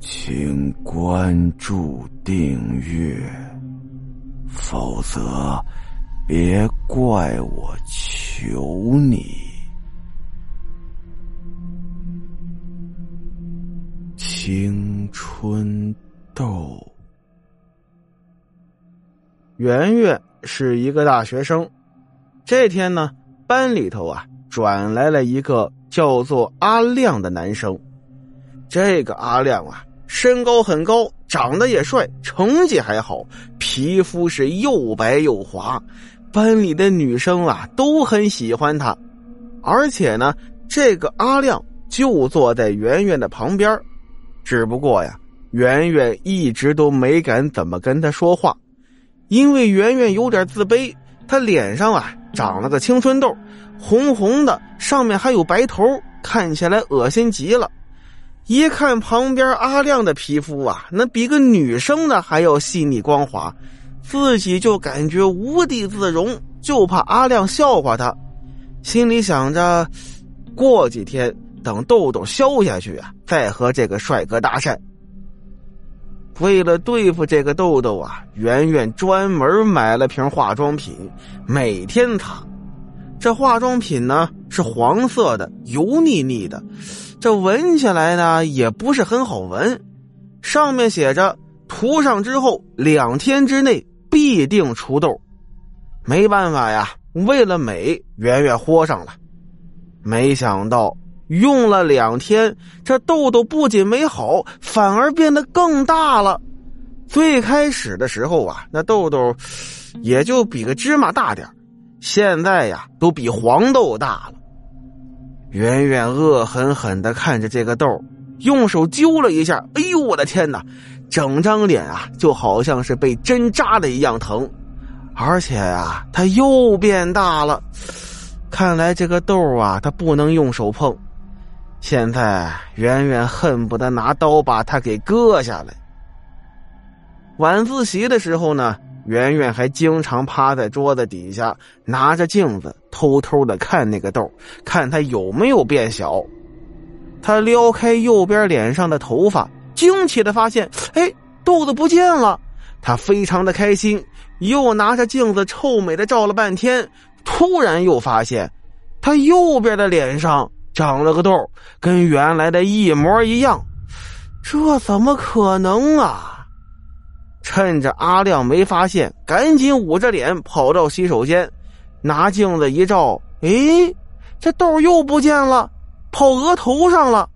请关注订阅，否则别怪我求你。青春痘。圆圆是一个大学生，这天呢，班里头啊转来了一个叫做阿亮的男生。这个阿亮啊，身高很高，长得也帅，成绩还好，皮肤是又白又滑，班里的女生啊都很喜欢他。而且呢，这个阿亮就坐在圆圆的旁边，只不过呀，圆圆一直都没敢怎么跟他说话，因为圆圆有点自卑，她脸上啊长了个青春痘，红红的，上面还有白头，看起来恶心极了。一看旁边阿亮的皮肤啊，那比个女生的还要细腻光滑，自己就感觉无地自容，就怕阿亮笑话他，心里想着，过几天等痘痘消下去啊，再和这个帅哥搭讪。为了对付这个痘痘啊，圆圆专门买了瓶化妆品，每天擦。这化妆品呢是黄色的，油腻腻的。这闻起来呢也不是很好闻，上面写着涂上之后两天之内必定除痘。没办法呀，为了美，圆圆豁上了。没想到用了两天，这痘痘不仅没好，反而变得更大了。最开始的时候啊，那痘痘也就比个芝麻大点现在呀都比黄豆大了。圆圆恶狠狠的看着这个豆，用手揪了一下。哎呦，我的天哪！整张脸啊，就好像是被针扎的一样疼，而且啊，它又变大了。看来这个豆啊，它不能用手碰。现在圆圆恨不得拿刀把它给割下来。晚自习的时候呢？圆圆还经常趴在桌子底下，拿着镜子偷偷的看那个痘，看他有没有变小。他撩开右边脸上的头发，惊奇的发现，哎，痘子不见了。他非常的开心，又拿着镜子臭美的照了半天，突然又发现，他右边的脸上长了个痘，跟原来的一模一样。这怎么可能啊？趁着阿亮没发现，赶紧捂着脸跑到洗手间，拿镜子一照，诶，这痘又不见了，跑额头上了。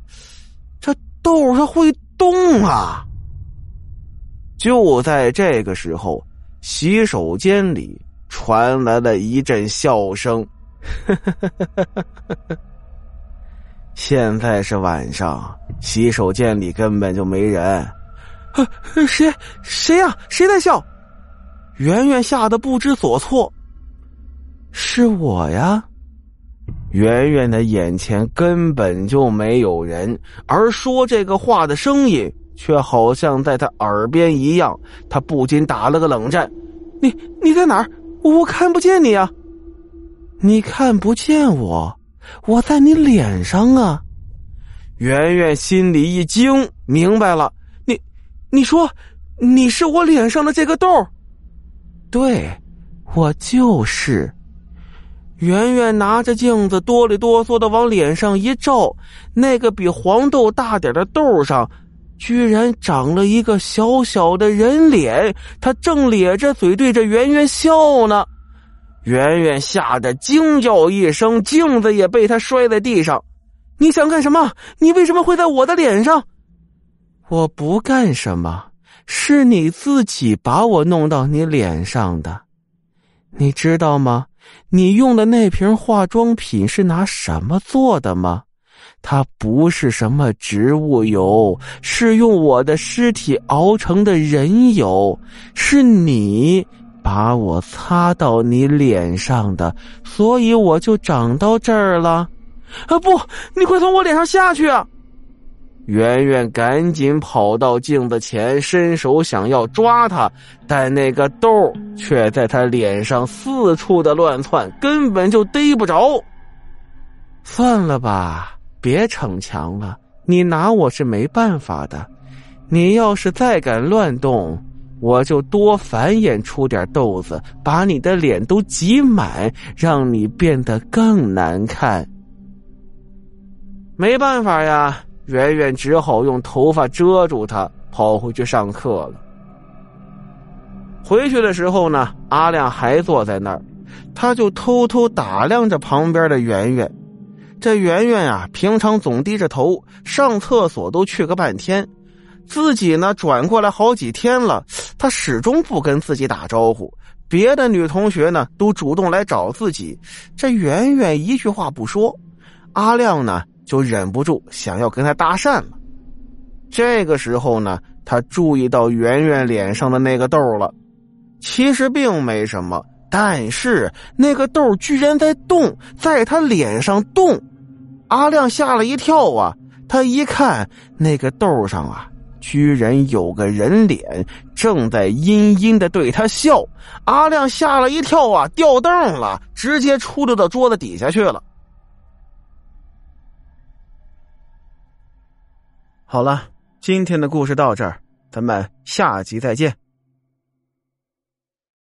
这痘它会动啊！就在这个时候，洗手间里传来了一阵笑声。现在是晚上，洗手间里根本就没人。谁谁呀？谁在笑？圆圆吓得不知所措。是我呀！圆圆的眼前根本就没有人，而说这个话的声音却好像在他耳边一样。他不禁打了个冷战：“你你在哪儿？我看不见你啊！你看不见我？我在你脸上啊！”圆圆心里一惊，明白了。你你说，你是我脸上的这个痘？对，我就是。圆圆拿着镜子，哆里哆嗦的往脸上一照，那个比黄豆大点的豆上，居然长了一个小小的人脸。他正咧着嘴对着圆圆笑呢。圆圆吓得惊叫一声，镜子也被他摔在地上。你想干什么？你为什么会在我的脸上？我不干什么，是你自己把我弄到你脸上的，你知道吗？你用的那瓶化妆品是拿什么做的吗？它不是什么植物油，是用我的尸体熬成的人油，是你把我擦到你脸上的，所以我就长到这儿了。啊，不，你快从我脸上下去啊！圆圆赶紧跑到镜子前，伸手想要抓他，但那个豆却在他脸上四处的乱窜，根本就逮不着。算了吧，别逞强了，你拿我是没办法的。你要是再敢乱动，我就多繁衍出点豆子，把你的脸都挤满，让你变得更难看。没办法呀，圆圆只好用头发遮住他，跑回去上课了。回去的时候呢，阿亮还坐在那儿，他就偷偷打量着旁边的圆圆。这圆圆啊，平常总低着头，上厕所都去个半天。自己呢，转过来好几天了，他始终不跟自己打招呼。别的女同学呢，都主动来找自己，这圆圆一句话不说。阿亮呢，就忍不住想要跟他搭讪了。这个时候呢，他注意到圆圆脸上的那个痘了。其实并没什么，但是那个痘居然在动，在他脸上动。阿亮吓了一跳啊！他一看那个痘上啊。居然有个人脸正在阴阴的对他笑，阿亮吓了一跳啊，掉凳了，直接出溜到桌子底下去了。好了，今天的故事到这儿，咱们下集再见。